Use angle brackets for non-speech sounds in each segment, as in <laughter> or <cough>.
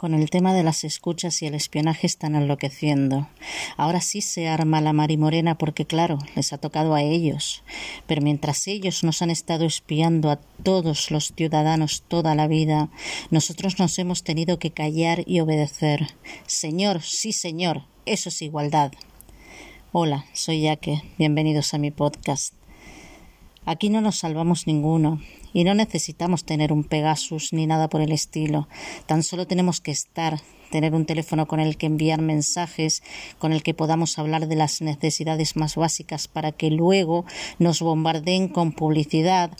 Con el tema de las escuchas y el espionaje están enloqueciendo. Ahora sí se arma la marimorena porque, claro, les ha tocado a ellos. Pero mientras ellos nos han estado espiando a todos los ciudadanos toda la vida, nosotros nos hemos tenido que callar y obedecer. Señor, sí, señor, eso es igualdad. Hola, soy Yaque. Bienvenidos a mi podcast. Aquí no nos salvamos ninguno y no necesitamos tener un Pegasus ni nada por el estilo. Tan solo tenemos que estar, tener un teléfono con el que enviar mensajes, con el que podamos hablar de las necesidades más básicas para que luego nos bombardeen con publicidad,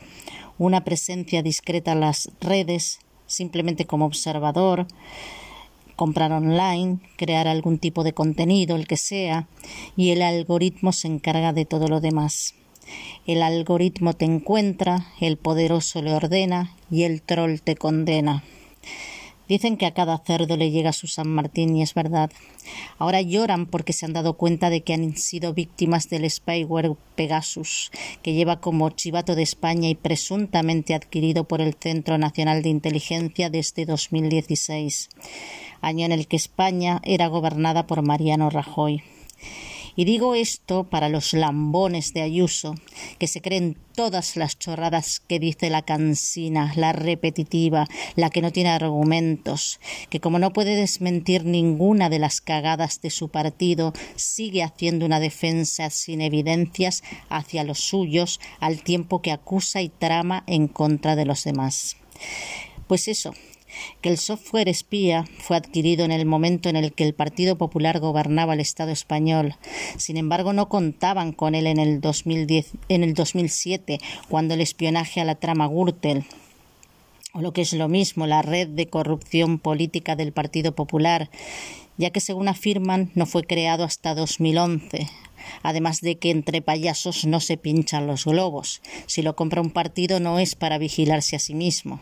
una presencia discreta en las redes, simplemente como observador, comprar online, crear algún tipo de contenido, el que sea, y el algoritmo se encarga de todo lo demás. El algoritmo te encuentra, el poderoso le ordena y el troll te condena. Dicen que a cada cerdo le llega su San Martín y es verdad. Ahora lloran porque se han dado cuenta de que han sido víctimas del spyware Pegasus, que lleva como chivato de España y presuntamente adquirido por el Centro Nacional de Inteligencia desde 2016, año en el que España era gobernada por Mariano Rajoy. Y digo esto para los lambones de Ayuso, que se creen todas las chorradas que dice la cansina, la repetitiva, la que no tiene argumentos, que como no puede desmentir ninguna de las cagadas de su partido, sigue haciendo una defensa sin evidencias hacia los suyos, al tiempo que acusa y trama en contra de los demás. Pues eso, que el software espía fue adquirido en el momento en el que el Partido Popular gobernaba el Estado español. Sin embargo, no contaban con él en el, 2010, en el 2007, cuando el espionaje a la trama Gürtel o lo que es lo mismo, la red de corrupción política del Partido Popular, ya que según afirman no fue creado hasta 2011. Además de que entre payasos no se pinchan los globos. Si lo compra un partido no es para vigilarse a sí mismo.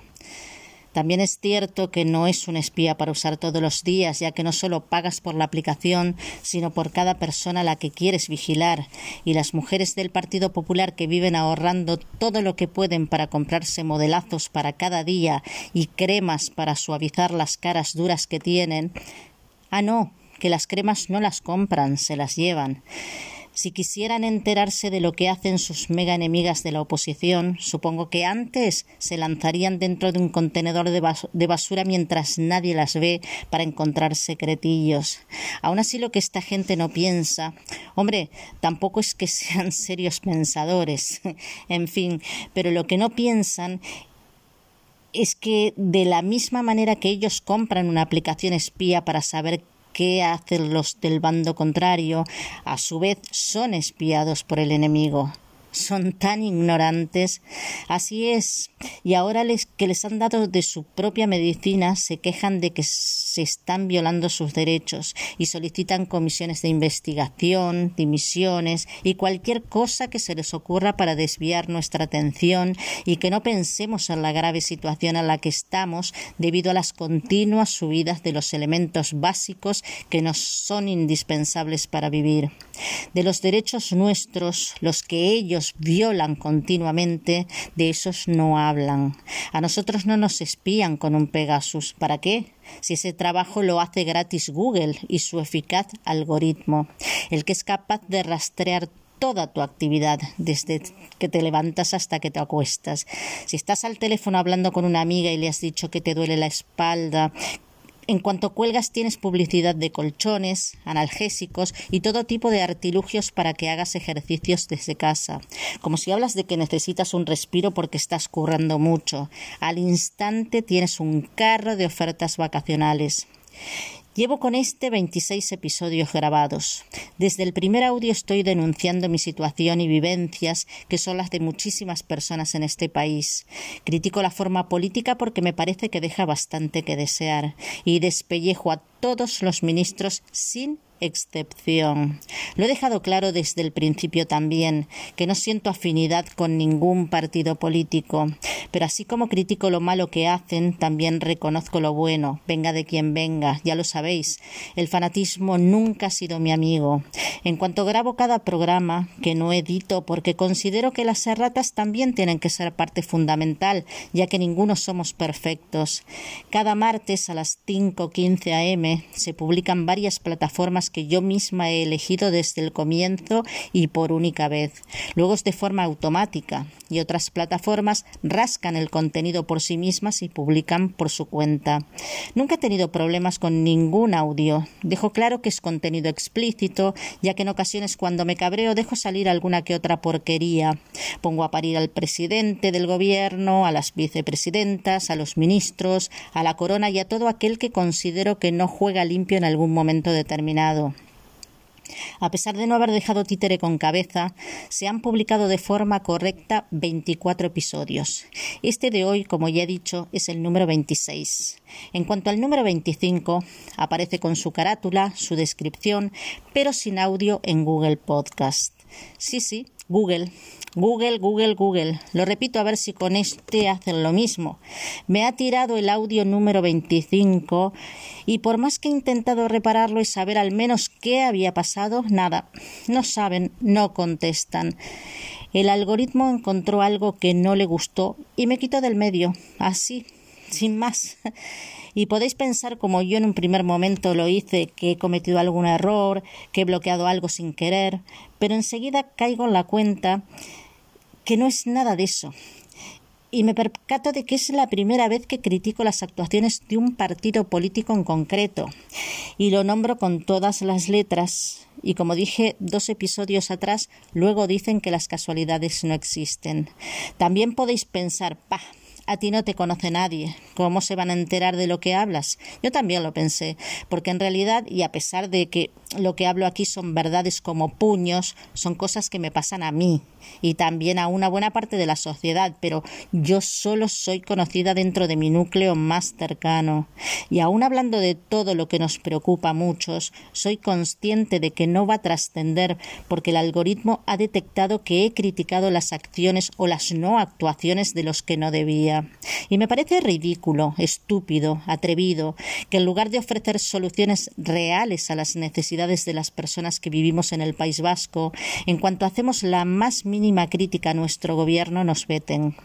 También es cierto que no es un espía para usar todos los días, ya que no solo pagas por la aplicación, sino por cada persona a la que quieres vigilar. Y las mujeres del Partido Popular que viven ahorrando todo lo que pueden para comprarse modelazos para cada día y cremas para suavizar las caras duras que tienen. Ah, no, que las cremas no las compran, se las llevan. Si quisieran enterarse de lo que hacen sus mega enemigas de la oposición, supongo que antes se lanzarían dentro de un contenedor de, basura mientras nadie las ve para encontrar secretillos. Aún así lo que esta gente no piensa, hombre, tampoco es que <laughs> sean serios pensadores, <laughs> en fin, pero lo que no piensan es que de la misma manera que ellos compran una aplicación espía para saber qué hacen los del bando contrario, a su vez son espiados por el enemigo son tan ignorantes. Así es. Y ahora les, que les han dado de su propia medicina se quejan de que se están violando sus derechos y solicitan comisiones de investigación, dimisiones y cualquier cosa que se les ocurra para desviar nuestra atención y que no pensemos en la grave situación en la que estamos debido a las continuas subidas de los elementos básicos que nos son indispensables para vivir. De los derechos nuestros, los que ellos violan continuamente, de esos no hablan. A nosotros no nos espían con un Pegasus. ¿Para qué? Si ese trabajo lo hace gratis Google y su eficaz algoritmo, el que es capaz de rastrear toda tu actividad, desde que te levantas hasta que te acuestas. Si estás al teléfono hablando con una amiga y le has dicho que te duele la espalda, en cuanto cuelgas tienes publicidad de colchones, analgésicos y todo tipo de artilugios para que hagas ejercicios desde casa. Como si hablas de que necesitas un respiro porque estás currando mucho. Al instante tienes un carro de ofertas vacacionales. Llevo con este 26 episodios grabados. Desde el primer audio estoy denunciando mi situación y vivencias, que son las de muchísimas personas en este país. Critico la forma política porque me parece que deja bastante que desear y despellejo a todos los ministros sin excepción. Lo he dejado claro desde el principio también, que no siento afinidad con ningún partido político, pero así como critico lo malo que hacen, también reconozco lo bueno, venga de quien venga, ya lo sabéis. El fanatismo nunca ha sido mi amigo. En cuanto grabo cada programa, que no edito porque considero que las erratas también tienen que ser parte fundamental, ya que ninguno somos perfectos. Cada martes a las 5.15 am se publican varias plataformas que yo misma he elegido desde el comienzo y por única vez. Luego es de forma automática y otras plataformas rascan el contenido por sí mismas y publican por su cuenta. Nunca he tenido problemas con ningún audio. Dejo claro que es contenido explícito, ya que en ocasiones cuando me cabreo dejo salir alguna que otra porquería. Pongo a parir al presidente del gobierno, a las vicepresidentas, a los ministros, a la corona y a todo aquel que considero que no juega limpio en algún momento determinado. A pesar de no haber dejado títere con cabeza, se han publicado de forma correcta 24 episodios. Este de hoy, como ya he dicho, es el número 26. En cuanto al número 25, aparece con su carátula, su descripción, pero sin audio en Google Podcast. Sí, sí, Google. Google, Google, Google. Lo repito a ver si con este hacen lo mismo. Me ha tirado el audio número 25 y por más que he intentado repararlo y saber al menos qué había pasado, nada. No saben, no contestan. El algoritmo encontró algo que no le gustó y me quitó del medio. Así, sin más. Y podéis pensar, como yo en un primer momento lo hice, que he cometido algún error, que he bloqueado algo sin querer, pero enseguida caigo en la cuenta que no es nada de eso. Y me percato de que es la primera vez que critico las actuaciones de un partido político en concreto. Y lo nombro con todas las letras. Y como dije dos episodios atrás, luego dicen que las casualidades no existen. También podéis pensar, pa, a ti no te conoce nadie. ¿Cómo se van a enterar de lo que hablas? Yo también lo pensé, porque en realidad, y a pesar de que lo que hablo aquí son verdades como puños, son cosas que me pasan a mí y también a una buena parte de la sociedad, pero yo solo soy conocida dentro de mi núcleo más cercano. Y aún hablando de todo lo que nos preocupa a muchos, soy consciente de que no va a trascender porque el algoritmo ha detectado que he criticado las acciones o las no actuaciones de los que no debía. Y me parece ridículo, estúpido, atrevido, que en lugar de ofrecer soluciones reales a las necesidades de las personas que vivimos en el País Vasco, en cuanto hacemos la más mínima crítica a nuestro gobierno, nos veten.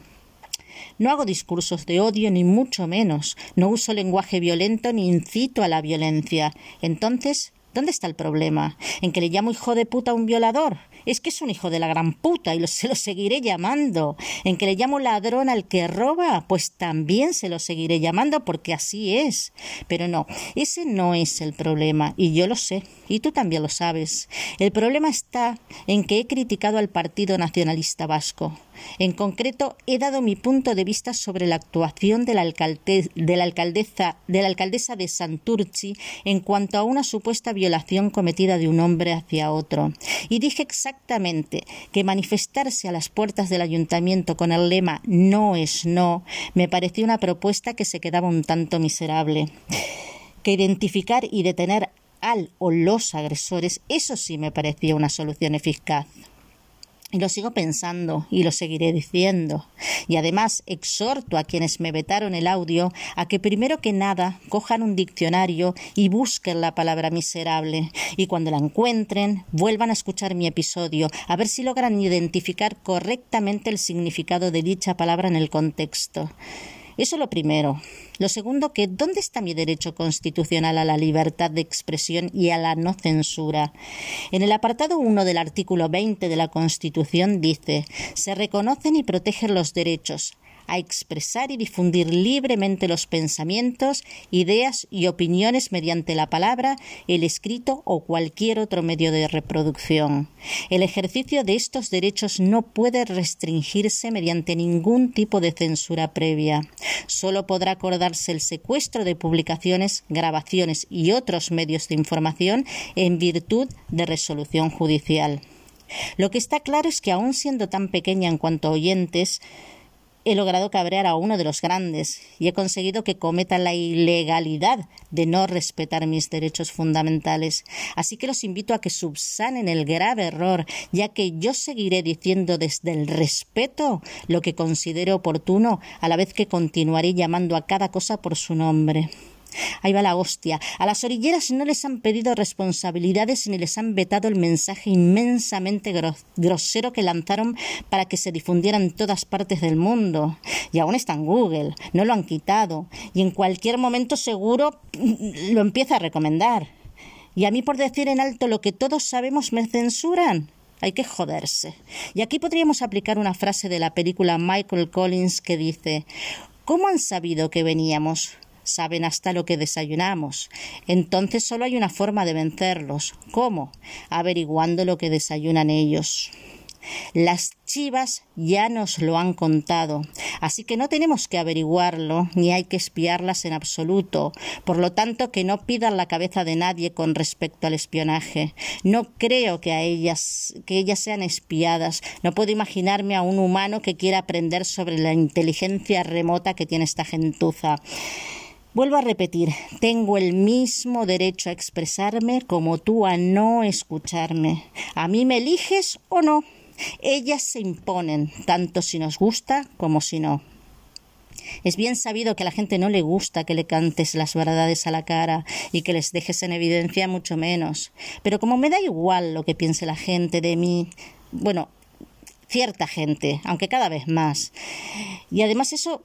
No hago discursos de odio ni mucho menos, no uso lenguaje violento ni incito a la violencia. Entonces, ¿Dónde está el problema? ¿En que le llamo hijo de puta a un violador? Es que es un hijo de la gran puta y <laughs> se lo seguiré llamando. ¿En que le llamo ladrón al que roba? Pues también se lo seguiré llamando porque así es. Pero no, ese no es el problema y yo lo sé y tú también lo sabes. El problema está en que he criticado al Partido Nacionalista Vasco. En concreto, he dado mi punto de vista sobre la actuación de la, de la, alcaldesa, de la alcaldesa de Santurci en cuanto a una supuesta violación cometida de un hombre hacia otro. Y dije exactamente que manifestarse a las puertas del ayuntamiento con el lema no es no me pareció una propuesta que se quedaba un tanto miserable. Que identificar y detener al o los agresores, eso sí me parecía una solución eficaz. Y lo sigo pensando y lo seguiré diciendo. Y además exhorto a quienes me vetaron el audio a que primero que nada cojan un diccionario y busquen la palabra miserable. Y cuando la encuentren, vuelvan a escuchar mi episodio, a ver si logran identificar correctamente el significado de dicha palabra en el contexto. Eso lo primero. Lo segundo, que ¿dónde está mi derecho constitucional a la libertad de expresión y a la no censura? En el apartado 1 del artículo 20 de la Constitución dice se reconocen y protegen los derechos a expresar y difundir libremente los pensamientos, ideas y opiniones mediante la palabra, el escrito o cualquier otro medio de reproducción. El ejercicio de estos derechos no puede restringirse mediante ningún tipo de censura previa. Solo podrá acordarse el secuestro de publicaciones, grabaciones y otros medios de información en virtud de resolución judicial. Lo que está claro es que, aun siendo tan pequeña en cuanto a oyentes, he logrado cabrear a uno de los grandes y he conseguido que cometa la ilegalidad de no respetar mis derechos fundamentales. Así que los invito a que subsanen el grave error, ya que yo seguiré diciendo desde el respeto lo que considero oportuno, a la vez que continuaré llamando a cada cosa por su nombre. Ahí va la hostia. A las orilleras no les han pedido responsabilidades ni les han vetado el mensaje inmensamente grosero que lanzaron para que se difundiera en todas partes del mundo. Y aún está en Google, no lo han quitado. Y en cualquier momento seguro lo empieza a recomendar. Y a mí por decir en alto lo que todos sabemos me censuran. Hay que joderse. Y aquí podríamos aplicar una frase de la película Michael Collins que dice ¿Cómo han sabido que veníamos? Saben hasta lo que desayunamos. Entonces solo hay una forma de vencerlos. ¿Cómo? Averiguando lo que desayunan ellos. Las chivas ya nos lo han contado, así que no tenemos que averiguarlo ni hay que espiarlas en absoluto. Por lo tanto, que no pidan la cabeza de nadie con respecto al espionaje. No creo que a ellas que ellas sean espiadas. No puedo imaginarme a un humano que quiera aprender sobre la inteligencia remota que tiene esta gentuza. Vuelvo a repetir, tengo el mismo derecho a expresarme como tú a no escucharme. A mí me eliges o no. Ellas se imponen, tanto si nos gusta como si no. Es bien sabido que a la gente no le gusta que le cantes las verdades a la cara y que les dejes en evidencia mucho menos. Pero como me da igual lo que piense la gente de mí, bueno, cierta gente, aunque cada vez más. Y además eso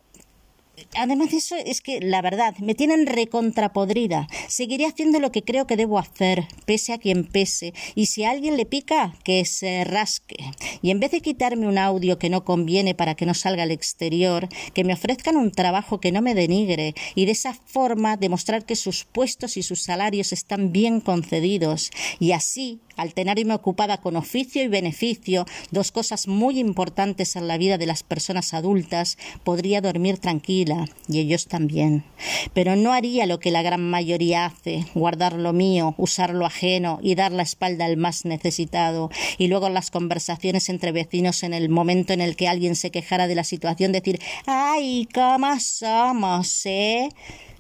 además de eso, es que la verdad, me tienen recontrapodrida. Seguiré haciendo lo que creo que debo hacer, pese a quien pese. Y si a alguien le pica, que se rasque. Y en vez de quitarme un audio que no conviene para que no salga al exterior, que me ofrezcan un trabajo que no me denigre y de esa forma demostrar que sus puestos y sus salarios están bien concedidos. Y así al tenerme ocupada con oficio y beneficio, dos cosas muy importantes en la vida de las personas adultas, podría dormir tranquila, y ellos también. Pero no haría lo que la gran mayoría hace, guardar lo mío, usar lo ajeno y dar la espalda al más necesitado, y luego las conversaciones entre vecinos en el momento en el que alguien se quejara de la situación decir ¡Ay, cómo somos, eh!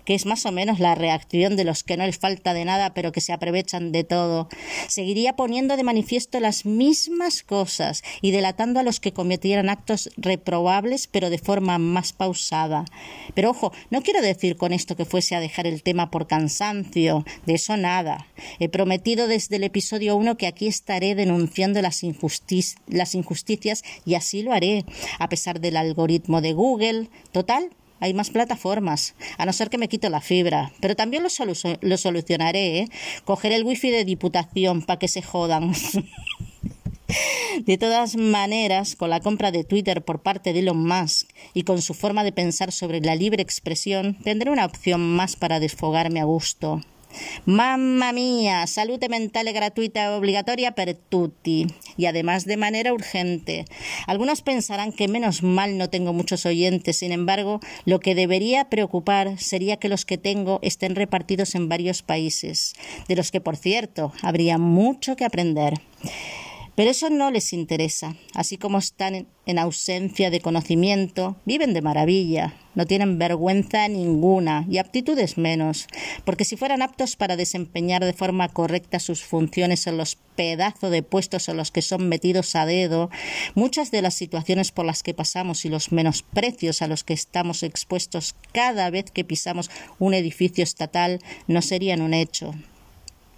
Que es más o menos la reacción de los que no les falta de nada pero que se aprovechan de todo. Seguiría poniendo de manifiesto las mismas cosas y delatando a los que cometieran actos reprobables pero de forma más pausada. Pero ojo, no quiero decir con esto que fuese a dejar el tema por cansancio, de eso nada. He prometido desde el episodio 1 que aquí estaré denunciando las, las injusticias y así lo haré, a pesar del algoritmo de Google. Total, hay más plataformas, a no ser que me quito la fibra. Pero también lo, lo solucionaré, ¿eh? Coger el wifi de diputación para que se jodan. <laughs> De todas maneras, con la compra de Twitter por parte de Elon Musk y con su forma de pensar sobre la libre expresión, tendré una opción más para desfogarme a gusto. Mamma mía, salud mental gratuita obligatoria per tutti y además de manera urgente. Algunos pensarán que menos mal no tengo muchos oyentes, sin embargo, lo que debería preocupar sería que los que tengo estén repartidos en varios países, de los que, por cierto, habría mucho que aprender. Pero eso no les interesa. Así como están en ausencia de conocimiento, viven de maravilla, no tienen vergüenza ninguna y aptitudes menos, porque si fueran aptos para desempeñar de forma correcta sus funciones en los pedazos de puestos en los que son metidos a dedo, muchas de las situaciones por las que pasamos y los menosprecios a los que estamos expuestos cada vez que pisamos un edificio estatal no serían un hecho.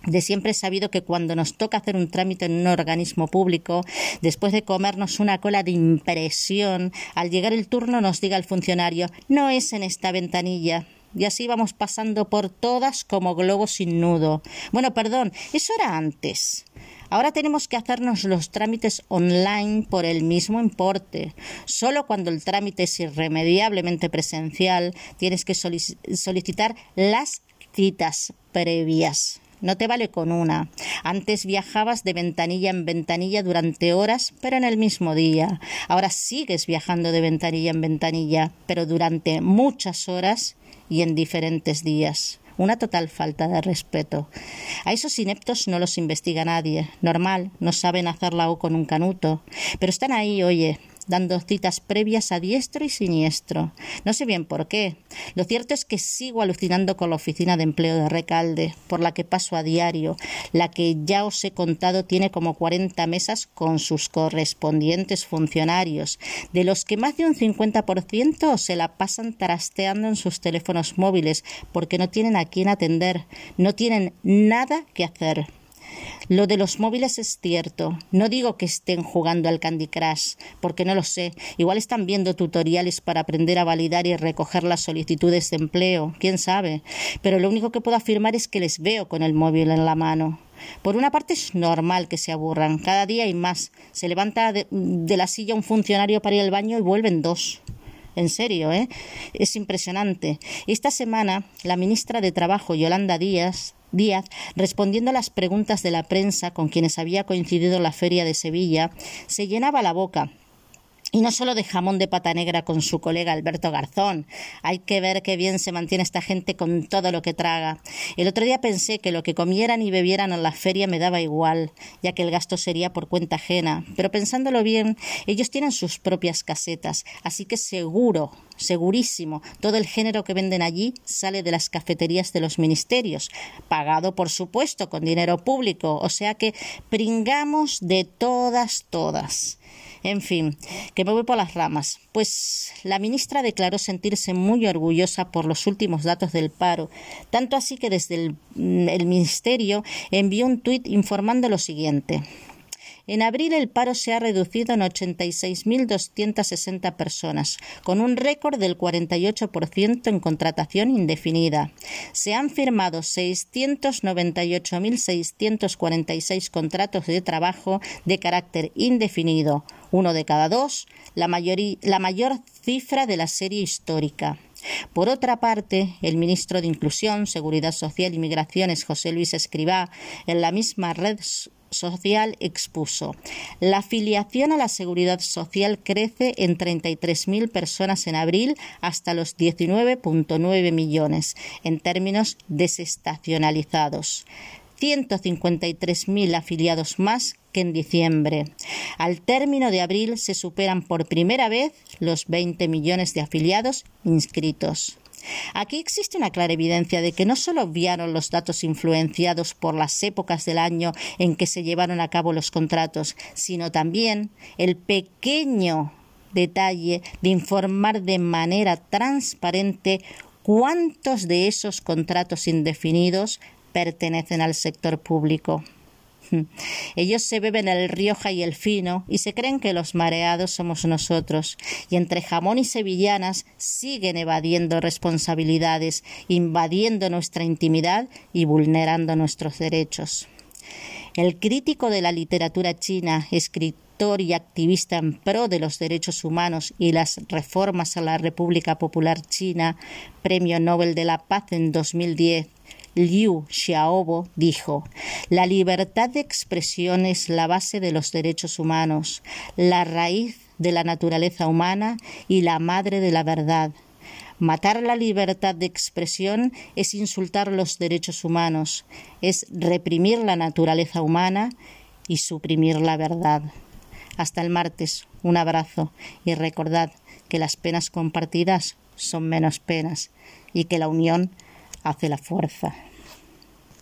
De siempre he sabido que cuando nos toca hacer un trámite en un organismo público, después de comernos una cola de impresión, al llegar el turno nos diga el funcionario no es en esta ventanilla. Y así vamos pasando por todas como globos sin nudo. Bueno, perdón, eso era antes. Ahora tenemos que hacernos los trámites online por el mismo importe. Solo cuando el trámite es irremediablemente presencial tienes que solicitar las citas previas. No te vale con una. Antes viajabas de ventanilla en ventanilla durante horas, pero en el mismo día. Ahora sigues viajando de ventanilla en ventanilla, pero durante muchas horas y en diferentes días. Una total falta de respeto. A esos ineptos no los investiga nadie. Normal, no saben hacer la O con un canuto. Pero están ahí, oye, dando citas previas a diestro y siniestro. No sé bien por qué. Lo cierto es que sigo alucinando con la oficina de empleo de Recalde, por la que paso a diario, la que ya os he contado tiene como 40 mesas con sus correspondientes funcionarios, de los que más de un 50% se la pasan trasteando en sus teléfonos móviles porque no tienen a quién atender, no tienen nada que hacer. Lo de los móviles es cierto. No digo que estén jugando al Candy Crush, porque no lo sé. Igual están viendo tutoriales para aprender a validar y recoger las solicitudes de empleo. Quién sabe. Pero lo único que puedo afirmar es que les veo con el móvil en la mano. Por una parte es normal que se aburran. Cada día hay más. Se levanta de, la silla un funcionario para ir al baño y vuelven dos. En serio, ¿eh? Es impresionante. Esta semana, la ministra de Trabajo, Yolanda Díaz, Díaz, respondiendo a las preguntas de la prensa con quienes había coincidido la feria de Sevilla, se llenaba la boca y no solo de jamón de pata negra con su colega Alberto Garzón. Hay que ver qué bien se mantiene esta gente con todo lo que traga. El otro día pensé que lo que comieran y bebieran en la feria me daba igual, ya que el gasto sería por cuenta ajena. Pero pensándolo bien, ellos tienen sus propias casetas, así que seguro, segurísimo, todo el género que venden allí sale de las cafeterías de los ministerios, pagado por supuesto con dinero público, o sea que pringamos de todas, todas. En fin, que me voy por las ramas. Pues la ministra declaró sentirse muy orgullosa por los últimos datos del paro, tanto así que desde el, mm, Ministerio envió un tuit informando lo siguiente. En abril el paro se ha reducido en 86.260 personas, con un récord del 48% en contratación indefinida. Se han firmado 698.646 contratos de trabajo de carácter indefinido, uno de cada dos, la, la mayor cifra de la serie histórica. Por otra parte, el ministro de Inclusión, Seguridad Social y Migraciones, José Luis Escribá, en la misma red social expuso. La afiliación a la seguridad social crece en 33.000 personas en abril hasta los 19.9 millones en términos desestacionalizados. 153.000 afiliados más que en diciembre. Al término de abril se superan por primera vez los 20 millones de afiliados inscritos. Aquí existe una clara evidencia de que no solo obviaron los datos influenciados por las épocas del año en que se llevaron a cabo los contratos, sino también el pequeño detalle de informar de manera transparente cuántos de esos contratos indefinidos pertenecen al sector público. <laughs> Ellos se beben el Rioja y el fino y se creen que los mareados somos nosotros, y entre jamón y sevillanas siguen evadiendo responsabilidades, invadiendo nuestra intimidad y vulnerando nuestros derechos. El crítico de la literatura china, escritor y activista en pro de los derechos humanos y las reformas a la República Popular China, Premio Nobel de la Paz en 2010, Liu Xiaobo dijo La libertad de expresión es la base de los derechos humanos, la raíz de la naturaleza humana y la madre de la verdad. Matar la libertad de expresión es insultar los derechos humanos, es reprimir la naturaleza humana y suprimir la verdad. Hasta el martes, un abrazo y recordad que las penas compartidas son menos penas y que la unión hace la fuerza.